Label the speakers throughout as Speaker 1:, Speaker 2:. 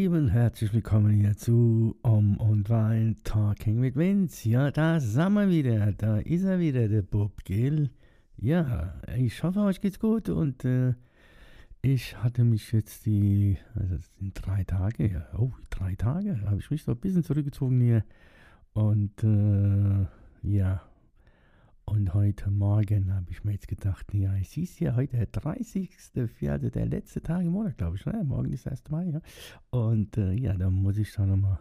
Speaker 1: Lieben, herzlich willkommen hier zu Om und Wein Talking mit Vince. Ja, da sind wir wieder. Da ist er wieder, der Bob Gill. Ja, ich hoffe, euch geht's gut und äh, ich hatte mich jetzt die, also sind drei Tage, ja, oh, drei Tage, habe ich mich so ein bisschen zurückgezogen hier und äh, ja, und heute Morgen habe ich mir jetzt gedacht, ja, es ist ja heute der 30.04., also der letzte Tag im Monat, glaube ich. Ne? Morgen ist erst Mai, ja. Und äh, ja, da muss ich dann nochmal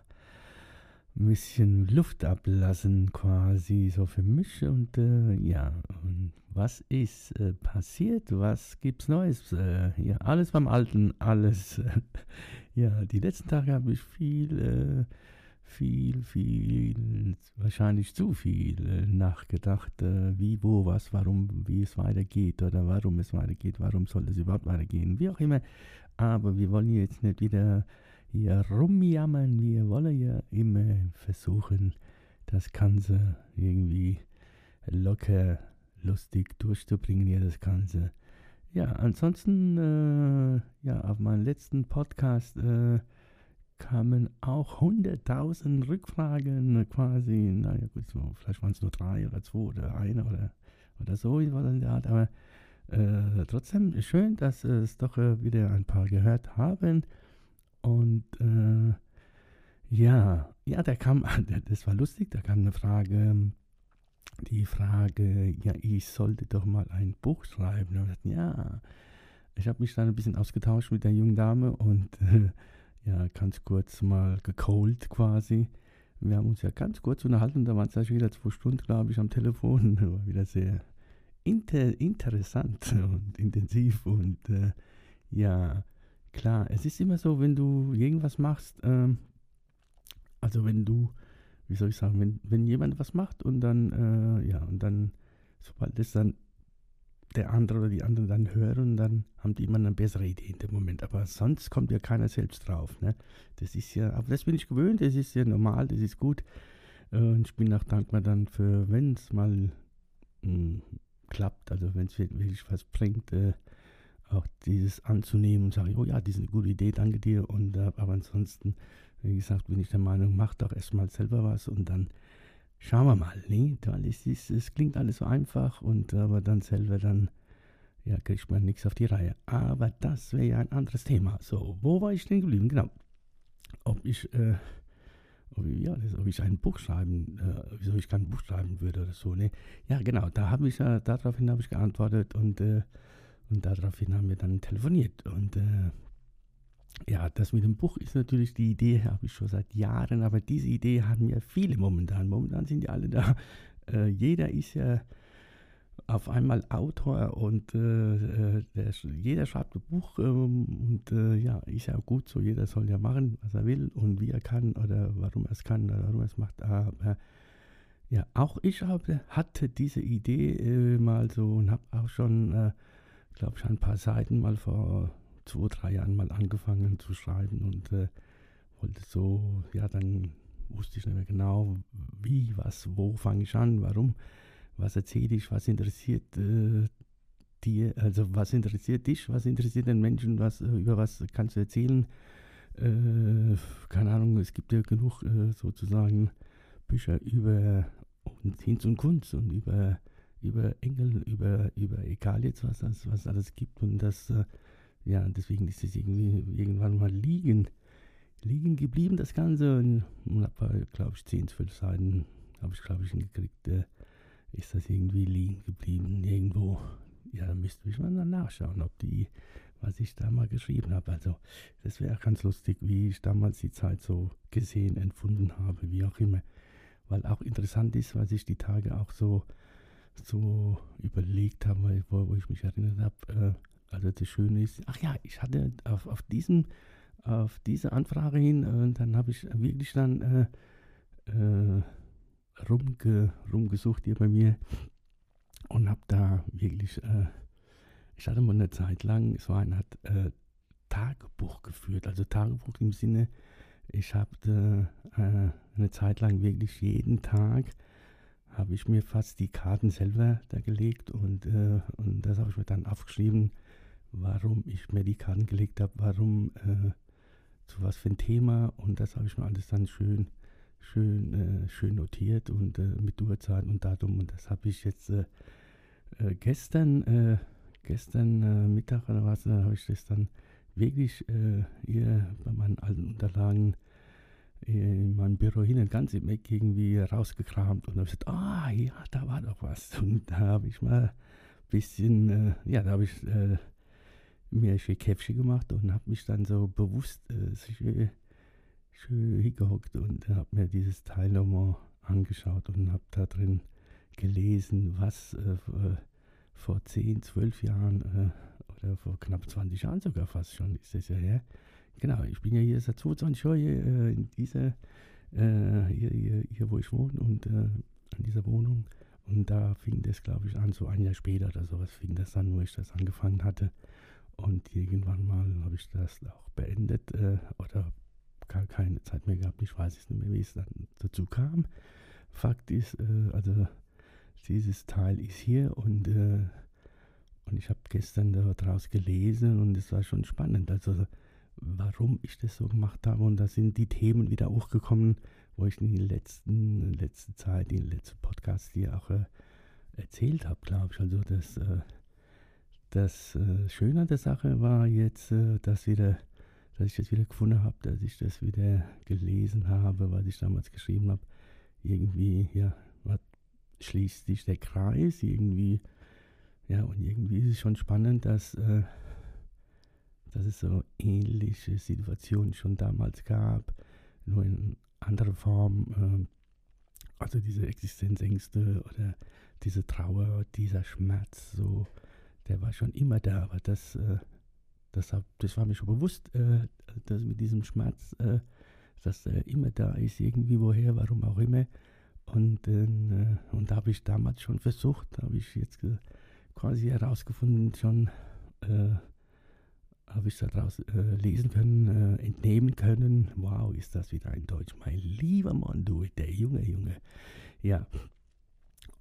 Speaker 1: ein bisschen Luft ablassen, quasi so für mich. Und äh, ja, und was ist äh, passiert? Was gibt's Neues? Äh, ja, alles beim Alten, alles. ja, die letzten Tage habe ich viel äh, viel, viel, wahrscheinlich zu viel äh, nachgedacht, äh, wie, wo, was, warum, wie es weitergeht oder warum es weitergeht, warum soll es überhaupt weitergehen, wie auch immer. Aber wir wollen jetzt nicht wieder hier rumjammern, wir wollen ja immer versuchen, das Ganze irgendwie locker, lustig durchzubringen, hier das Ganze. Ja, ansonsten, äh, ja, auf meinem letzten Podcast, äh, kamen auch 100.000 Rückfragen quasi. Naja, gut, so, vielleicht waren es nur drei oder zwei oder eine oder, oder so, was in der Art. Aber äh, trotzdem schön, dass es doch äh, wieder ein paar gehört haben. Und äh, ja, ja, da kam, das war lustig, da kam eine Frage, die Frage, ja, ich sollte doch mal ein Buch schreiben. Und ich dachte, ja, ich habe mich dann ein bisschen ausgetauscht mit der jungen Dame und ja ganz kurz mal gecold quasi. Wir haben uns ja ganz kurz unterhalten, da waren es ja wieder zwei Stunden, glaube ich, am Telefon. War wieder sehr inter interessant und intensiv und äh, ja, klar, es ist immer so, wenn du irgendwas machst, ähm, also wenn du, wie soll ich sagen, wenn, wenn jemand was macht und dann, äh, ja, und dann, sobald es dann der andere oder die anderen dann hören, dann haben die immer eine bessere Idee in dem Moment. Aber sonst kommt ja keiner selbst drauf. Ne? Das ist ja, aber das bin ich gewöhnt, das ist ja normal, das ist gut. Und ich bin auch dankbar dann für, wenn es mal mh, hm, klappt, also wenn es wirklich was bringt, äh, auch dieses anzunehmen und sagen, oh ja, das ist eine gute Idee, danke dir. Und äh, aber ansonsten, wie gesagt, bin ich der Meinung, mach doch erstmal selber was und dann Schauen wir mal, ne? Weil es, ist, es klingt alles so einfach und aber dann selber dann, ja, kriegt man nichts auf die Reihe. Aber das wäre ja ein anderes Thema. So, wo war ich denn geblieben? Genau. Ob ich, äh, ob, ja, das, ob ich ein Buch schreiben, äh, wieso ich kein Buch schreiben würde oder so, ne? Ja, genau, da habe ich ja, daraufhin habe ich geantwortet und, äh, und daraufhin haben wir dann telefoniert und äh, ja, das mit dem Buch ist natürlich die Idee, habe ich schon seit Jahren, aber diese Idee haben ja viele momentan. Momentan sind ja alle da. Äh, jeder ist ja auf einmal Autor und äh, äh der, jeder schreibt ein Buch ähm, und äh, ja, ist ja gut so. Jeder soll ja machen, was er will und wie er kann oder warum er es kann oder warum er es macht. Aber ja, auch ich habe, hatte diese Idee äh, mal so und habe auch schon, äh, glaube ich, ein paar Seiten mal vor zwei, drei Jahren mal angefangen zu schreiben und äh, wollte so, ja, dann wusste ich nicht mehr genau, wie, was, wo fange ich an, warum, was erzähle ich, was interessiert äh, dir, also was interessiert dich, was interessiert den Menschen, was, über was kannst du erzählen. Äh, keine Ahnung, es gibt ja genug äh, sozusagen Bücher über Hinz und Kunst und über, über Engel, über, über egal jetzt was, was alles gibt und das äh, ja, deswegen ist es irgendwie irgendwann mal liegen, liegen geblieben, das Ganze. Und, habe, glaube ich, 10, 12 Seiten, habe ich, glaube ich, hingekriegt, äh, ist das irgendwie liegen geblieben, irgendwo. Ja, da müsste ich mal nachschauen, ob die, was ich da mal geschrieben habe. Also, das wäre ganz lustig, wie ich damals die Zeit so gesehen, empfunden habe, wie auch immer. Weil auch interessant ist, was ich die Tage auch so, so überlegt habe, wo, wo ich mich erinnert habe. Äh, also das Schöne ist, ach ja, ich hatte auf, auf diesen, auf diese Anfrage hin, äh, dann habe ich wirklich dann, äh, äh, rumge, rumgesucht hier bei mir und habe da wirklich, äh, ich hatte mal eine Zeit lang, es war eine Art äh, Tagebuch geführt, also Tagebuch im Sinne, ich habe eine Zeit lang wirklich jeden Tag habe ich mir fast die Karten selber da gelegt und, äh, und das habe ich mir dann aufgeschrieben, warum ich mir die Karten gelegt habe, warum, äh, zu was für ein Thema. Und das habe ich mir alles dann schön, schön, äh, schön notiert und äh, mit Uhrzeit und Datum. Und das habe ich jetzt äh, äh, gestern, gestern Mittag oder was, habe ich das dann wirklich hier bei meinen alten Unterlagen in meinem Büro hin und ganz im Eck irgendwie rausgekramt. Und habe gesagt, ah ja, da war doch was. Und da habe ich mal ein bisschen, äh, ja, da habe ich äh, mir ein Käffchen gemacht und habe mich dann so bewusst äh, schön, schön hingehockt und habe mir dieses Teil nochmal angeschaut und habe da drin gelesen, was äh, vor 10, 12 Jahren äh, oder vor knapp 20 Jahren sogar fast schon ist das ja her, Genau, ich bin ja hier seit 22 Jahren hier, äh, in dieser, äh, hier, hier, hier, wo ich wohne und äh, in dieser Wohnung. Und da fing das, glaube ich, an, so ein Jahr später oder sowas fing das an, wo ich das angefangen hatte. Und irgendwann mal habe ich das auch beendet äh, oder gar keine Zeit mehr gehabt. Ich weiß nicht mehr, wie es dann dazu kam. Fakt ist, äh, also dieses Teil ist hier und, äh, und ich habe gestern daraus gelesen und es war schon spannend. Also warum ich das so gemacht habe. Und da sind die Themen wieder hochgekommen, wo ich in der letzten, letzten Zeit, in den letzten Podcast hier auch äh, erzählt habe, glaube ich. Also das, äh, das äh, Schöne an der Sache war jetzt, äh, dass, wieder, dass ich das wieder gefunden habe, dass ich das wieder gelesen habe, was ich damals geschrieben habe. Irgendwie, ja, was schließt sich der Kreis, irgendwie, ja, und irgendwie ist es schon spannend, dass äh, dass es so ähnliche Situationen schon damals gab, nur in anderer Form. Äh, also diese Existenzängste oder diese Trauer, dieser Schmerz, so, der war schon immer da, aber das, äh, das, hab, das war mir schon bewusst, äh, dass mit diesem Schmerz, äh, dass er immer da ist, irgendwie woher, warum auch immer. Und, äh, und da habe ich damals schon versucht, habe ich jetzt quasi herausgefunden, schon äh, habe ich daraus äh, lesen können, äh, entnehmen können. Wow, ist das wieder ein Deutsch. Mein lieber Mann, du, der Junge, Junge. Ja.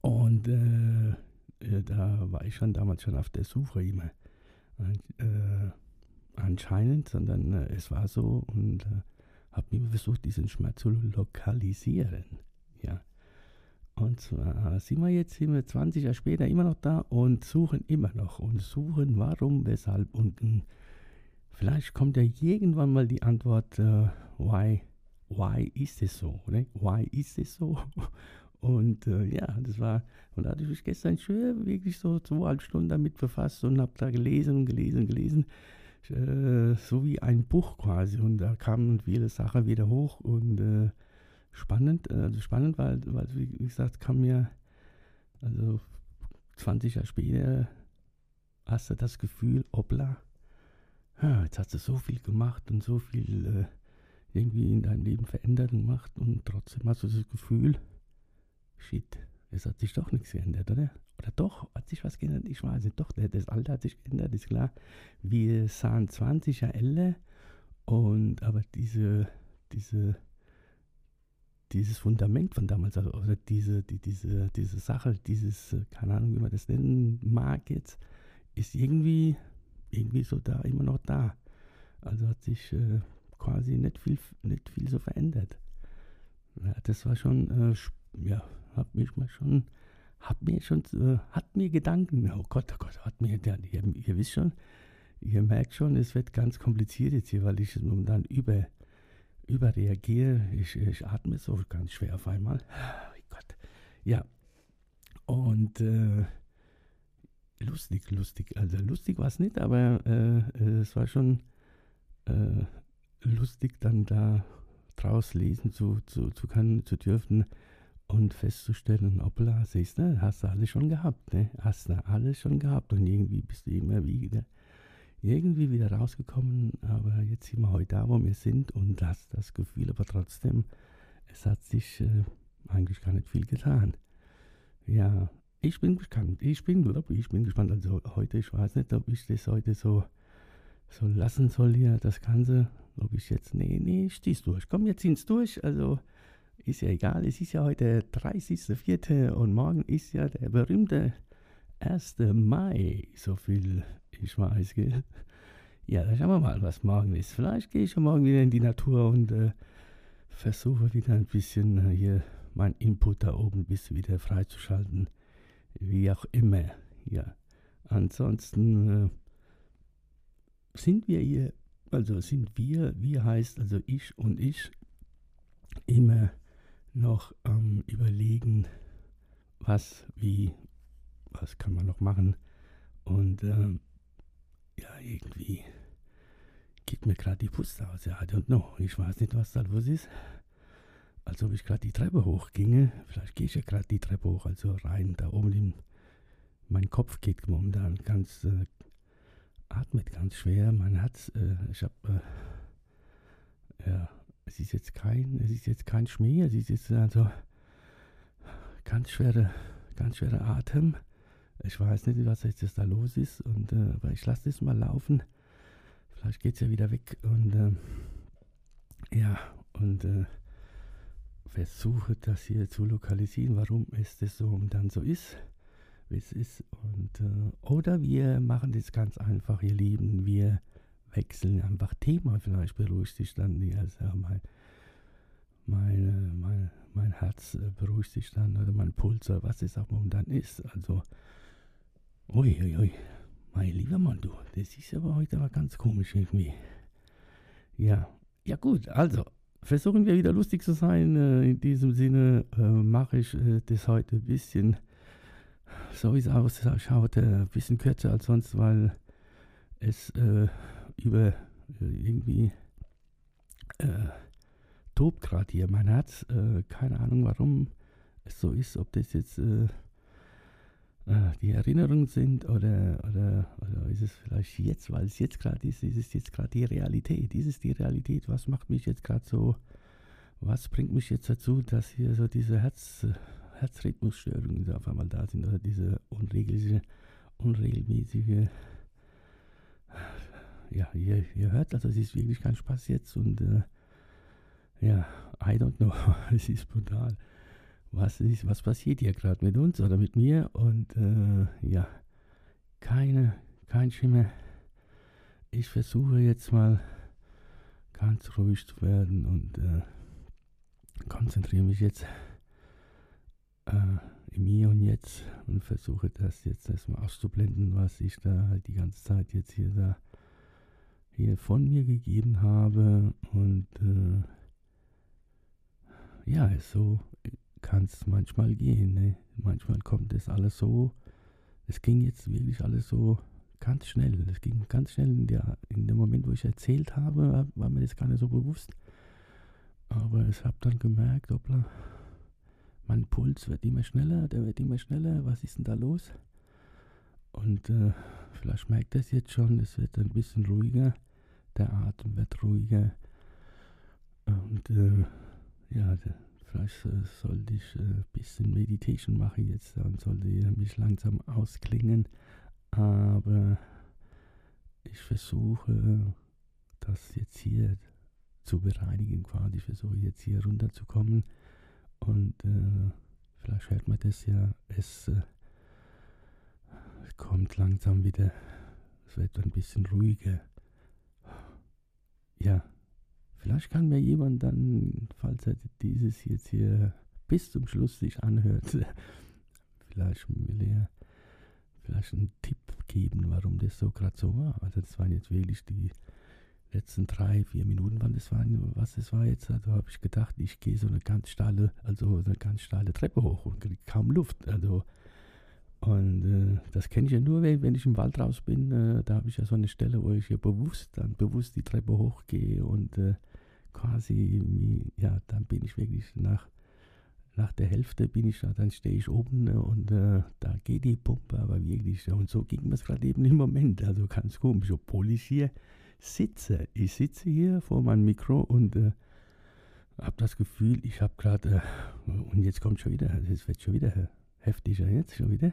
Speaker 1: Und äh, äh da war ich schon damals schon auf der Suche immer. Äh, anscheinend, sondern äh, es war so und habe immer versucht, diesen Schmerz zu lokalisieren. Ja. Und zwar sind wir jetzt sind wir 20 Jahre später immer noch da und suchen immer noch und suchen, warum, weshalb und Vielleicht kommt ja irgendwann mal die Antwort, uh, why, why ist es so? Oder? Why ist es so? Und äh, ja, das war, und da hatte ich mich gestern schön wirklich so zweieinhalb Stunden damit befasst und habe da gelesen und gelesen und gelesen, äh, so wie ein Buch quasi. Und da kamen viele Sachen wieder hoch und äh, spannend, also spannend, weil, weil, wie gesagt, kam mir, also 20 Jahre später hast du das Gefühl, ja, jetzt hast du so viel gemacht und so viel äh, irgendwie in deinem Leben verändert und gemacht und trotzdem hast du das Gefühl, shit, es hat sich doch nichts geändert, oder? Oder doch, hat sich was geändert? Ich weiß nicht, doch, das Alter hat sich geändert, ist klar. Wir sahen 20 Jahre älter und aber diese, diese, dieses Fundament von damals, also, oder diese, die, diese, diese Sache, dieses, äh, keine Ahnung, wie man das nennen mag jetzt, ist irgendwie irgendwie so da, immer noch da. Also hat sich äh, quasi nicht viel, nicht viel so verändert. Ja, das war schon, äh, ja, hat mich mal schon, hat mir schon, äh, hat mir Gedanken, oh Gott, oh Gott, hat mir, ja, ihr, ihr wisst schon, ihr merkt schon, es wird ganz kompliziert jetzt hier, weil ich momentan über, überreagiere. Ich, ich atme so ganz schwer auf einmal. Oh Gott. Ja. Und äh, lustig, lustig. Also lustig war es nicht, aber äh, es war schon äh, lustig, dann da draus lesen zu, zu, zu können, zu dürfen und festzustellen, hoppla, siehst du, hast du alles schon gehabt, ne? Hast du alles schon gehabt und irgendwie bist du immer wieder irgendwie wieder rausgekommen, aber jetzt sind wir heute da, wo wir sind und das, das Gefühl, aber trotzdem, es hat sich, äh, eigentlich gar nicht viel getan. Ja, ich bin gespannt. Ich bin, ich bin gespannt. Also heute, ich weiß nicht, ob ich das heute so, so lassen soll hier, das Ganze. Ob ich jetzt, nee, nee, ich zieh's durch. Komm, jetzt zieh's durch. Also ist ja egal. Es ist ja heute 30.04. und morgen ist ja der berühmte 1. Mai. So viel ich weiß, gell? Ja, dann schauen wir mal, was morgen ist. Vielleicht gehe ich ja morgen wieder in die Natur und äh, versuche wieder ein bisschen äh, hier mein Input da oben bisschen wieder freizuschalten. Wie auch immer. Ja. Ansonsten äh, sind wir hier, also sind wir, wir heißt also ich und ich, immer noch ähm, überlegen, was, wie, was kann man noch machen. Und äh, ja, irgendwie geht mir gerade die Puste aus. Ja, I don't know. Ich weiß nicht, was da los ist. Als ob ich gerade die Treppe hochginge. Vielleicht gehe ich ja gerade die Treppe hoch, also rein. Da oben in mein Kopf geht momentan ganz, äh, atmet ganz schwer. Mein Herz, äh, ich habe, äh, ja, es ist jetzt kein, es ist jetzt kein Schmäh. Es ist jetzt also ganz schwere, ganz schwerer Atem. Ich weiß nicht, was jetzt da los ist, und, äh, aber ich lasse das mal laufen. Vielleicht geht es ja wieder weg und äh, ja, und äh, versuche das hier zu lokalisieren, warum es das so und dann so ist, wie es ist. Und, äh, oder wir machen das ganz einfach, ihr Lieben, wir wechseln einfach Thema, vielleicht beruhigt sich dann, also mein, meine, mein, mein Herz äh, beruhigt sich dann oder mein Puls oder was es auch momentan ist. Also Uiuiui, ui. mein lieber Mann, du, das ist aber heute aber ganz komisch irgendwie. Ja, ja gut, also versuchen wir wieder lustig zu sein. Äh, in diesem Sinne äh, mache ich äh, das heute ein bisschen, so wie es ausschaut, äh, ein bisschen kürzer als sonst, weil es äh, über äh, irgendwie tobt gerade hier mein Herz. keine Ahnung, warum es so ist, ob das jetzt äh, die Erinnerungen sind oder, oder, oder ist es vielleicht jetzt, weil es jetzt gerade ist, ist es jetzt gerade die Realität. Ist es die Realität? Was macht mich jetzt gerade so, was bringt mich jetzt dazu, dass hier so diese Herz, Herzrhythmusstörungen auf einmal da sind oder diese unregelmäßige, unregelmäßige ja, ihr, ihr hört, also es ist wirklich kein Spaß jetzt und äh, ja, I don't know, es ist brutal was, ist, was passiert hier gerade mit uns oder mit mir und äh, ja, keine, kein Schimmer. Ich versuche jetzt mal ganz ruhig zu werden und äh, konzentriere mich jetzt äh, im Hier und Jetzt und versuche das jetzt erstmal auszublenden, was ich da halt die ganze Zeit jetzt hier da von mir gegeben habe und äh, ja, so kann es manchmal gehen. Ne? Manchmal kommt es alles so. Es ging jetzt wirklich alles so ganz schnell. Es ging ganz schnell in, der, in dem Moment, wo ich erzählt habe, war mir das gar nicht so bewusst. Aber ich habe dann gemerkt, hoppla, mein Puls wird immer schneller, der wird immer schneller. Was ist denn da los? Und äh, vielleicht merkt es jetzt schon, es wird ein bisschen ruhiger. Der Atem wird ruhiger. Und äh, ja, Vielleicht äh, sollte ich ein äh, bisschen Meditation machen jetzt und sollte mich langsam ausklingen. Aber ich versuche das jetzt hier zu bereinigen quasi. Ich versuche jetzt hier runterzukommen und äh, vielleicht hört man das ja. Es äh, kommt langsam wieder. Es wird ein bisschen ruhiger. Ja. Vielleicht kann mir jemand dann, falls er dieses jetzt hier bis zum Schluss sich anhört, vielleicht will er vielleicht einen Tipp geben, warum das so gerade so war. Also das waren jetzt wirklich die letzten drei, vier Minuten, wann das war, was das war jetzt. Also habe ich gedacht, ich gehe so eine ganz steile, also eine ganz steile Treppe hoch und kriege kaum Luft. Also und äh, das kenne ich ja nur, wenn, ich im Wald raus bin. Äh, da habe ich ja so eine Stelle, wo ich hier bewusst dann bewusst die Treppe hochgehe und äh, quasi, ja, dann bin ich wirklich nach, nach der Hälfte bin ich da, dann stehe ich oben ne, und äh, da geht die Pumpe aber wirklich. Und so ging es gerade eben im Moment. Also ganz komisch, obwohl ich hier sitze. Ich sitze hier vor meinem Mikro und äh, habe das Gefühl, ich habe gerade, äh, und jetzt kommt schon wieder, es wird schon wieder heftiger jetzt, schon wieder.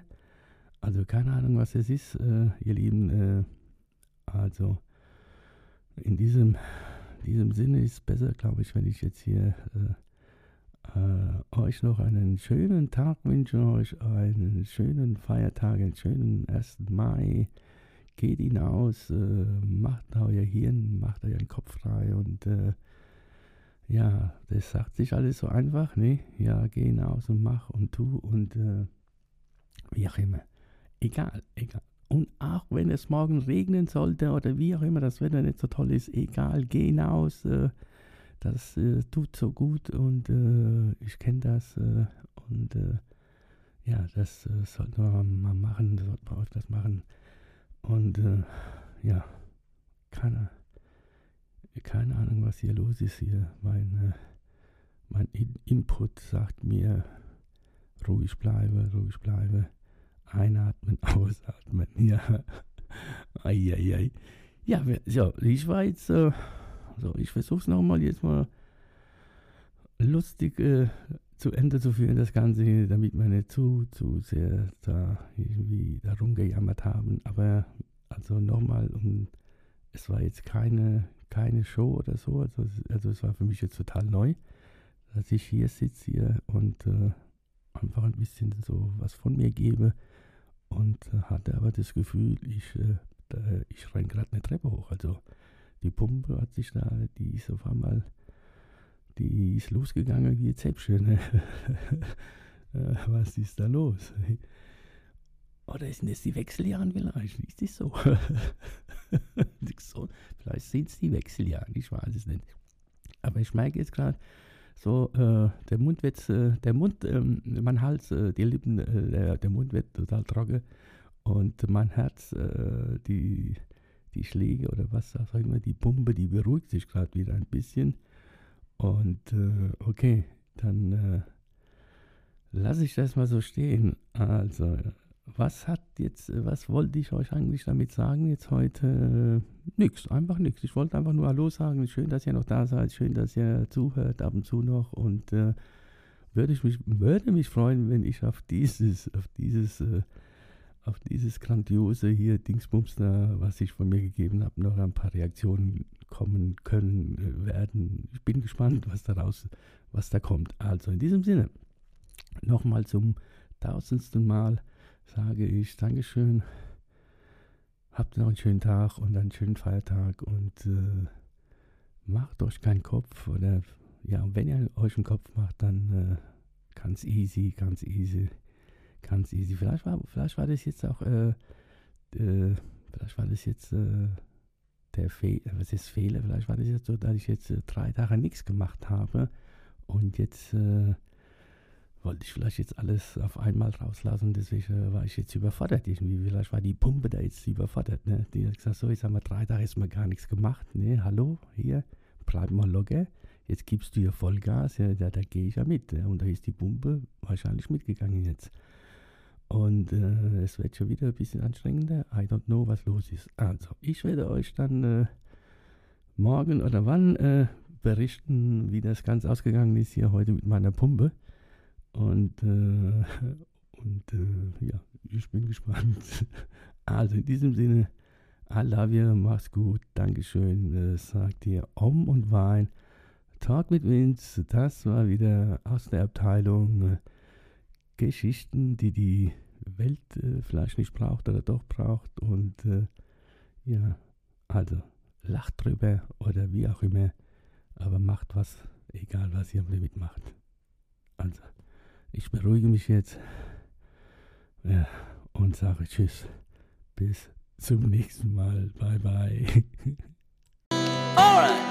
Speaker 1: Also keine Ahnung, was es ist, äh, ihr Lieben. Äh, also in diesem, diesem Sinne ist es besser, glaube ich, wenn ich jetzt hier äh, äh, euch noch einen schönen Tag wünsche, euch einen schönen Feiertag, einen schönen 1. Mai. Geht hinaus, äh, macht euer Hirn, macht euren Kopf frei und äh, ja, das sagt sich alles so einfach, ne? Ja, geh hinaus und mach und tu und äh, wie auch immer. Egal, egal. Und auch wenn es morgen regnen sollte oder wie auch immer das Wetter nicht so toll ist, egal, geh hinaus. Äh, das äh, tut so gut und äh, ich kenne das äh, und äh, ja, das äh, sollte man mal machen, sollte man öfters machen. Und ja, keine, keine Ahnung, was hier los ist hier. Mein, mein Input sagt mir, ruhig bleibe, ruhig bleibe. Einatmen, ausatmen. Ja. Eieiei. Ja, so, ich war jetzt, äh, so, ich versuche es nochmal jetzt mal lustig äh, zu Ende zu führen, das Ganze, damit wir nicht zu, zu sehr da irgendwie darum gejammert haben. Aber also nochmal, um, es war jetzt keine, keine Show oder so, also, also es war für mich jetzt total neu, dass ich hier sitze hier und äh, einfach ein bisschen so was von mir gebe und äh, hatte aber das Gefühl, ich, äh, da, ich renne gerade eine Treppe hoch. Also die Pumpe hat sich da, die ist auf einmal, die ist losgegangen wie Zäpfchen. Ne? Äh, was ist da los? Oder sind das die Wechseljahre vielleicht? Ist das so? so vielleicht sind es die Wechseljahre, ich weiß es nicht. Aber ich merke jetzt gerade, so, äh, der Mund wird, äh, der Mund, ähm, mein Hals, äh, die Lippen, äh, der, Mund wird total trocken und mein Herz, äh, die, die Schläge oder was ich mal, die Pumpe, die beruhigt sich gerade wieder ein bisschen. Und äh, okay, dann lasse ich das mal so stehen. Also, was hat jetzt, was wollte ich euch eigentlich damit sagen jetzt heute? Nix, einfach nichts. Ich wollte einfach nur Hallo sagen. Schön, dass ihr noch da seid. Schön, dass ihr zuhört ab und zu noch. Und äh, würde ich mich, würde mich freuen, wenn ich auf dieses, auf dieses, äh, auf dieses grandiose hier Dingsbums da, was ich von mir gegeben habe, noch ein paar Reaktionen kommen können, äh, werden. Ich bin gespannt, was daraus, was da kommt. Also in diesem Sinne, nochmal zum tausendsten Mal sage ich Dankeschön. Habt noch einen schönen Tag und einen schönen Feiertag und äh, macht euch keinen Kopf oder ja, wenn ihr euch einen Kopf macht, dann äh, ganz easy, ganz easy, ganz easy. Vielleicht war, vielleicht war das jetzt auch, äh, äh vielleicht war das jetzt äh, der Fehler, was ist Fehler? Vielleicht war das jetzt so, dass ich jetzt äh, drei Tage nichts gemacht habe und jetzt wollte ich vielleicht jetzt alles auf einmal rauslassen, deswegen war ich jetzt überfordert irgendwie. Vielleicht war die Pumpe da jetzt überfordert. Ne? Die hat gesagt, so, jetzt haben wir drei Tage erstmal gar nichts gemacht. Ne, hallo, hier, bleib mal locker. Jetzt gibst du hier Vollgas, ja, da, da gehe ich ja mit. Ja, und da ist die Pumpe wahrscheinlich mitgegangen jetzt. Und äh, es wird schon wieder ein bisschen anstrengender. I don't know, was los ist. Also, ich werde euch dann äh, morgen oder wann äh, berichten, wie das ganz ausgegangen ist hier heute mit meiner Pumpe. Und, äh, und äh, ja, ich bin gespannt. Also in diesem Sinne, I love you, mach's gut, Dankeschön, äh, sagt ihr Om und Wein. Talk mit Vince, das war wieder aus der Abteilung äh, Geschichten, die die Welt äh, vielleicht nicht braucht oder doch braucht. Und äh, ja, also lacht drüber oder wie auch immer, aber macht was, egal was ihr damit macht. Also. Ich beruhige mich jetzt ja, und sage Tschüss. Bis zum nächsten Mal. Bye bye. Alright.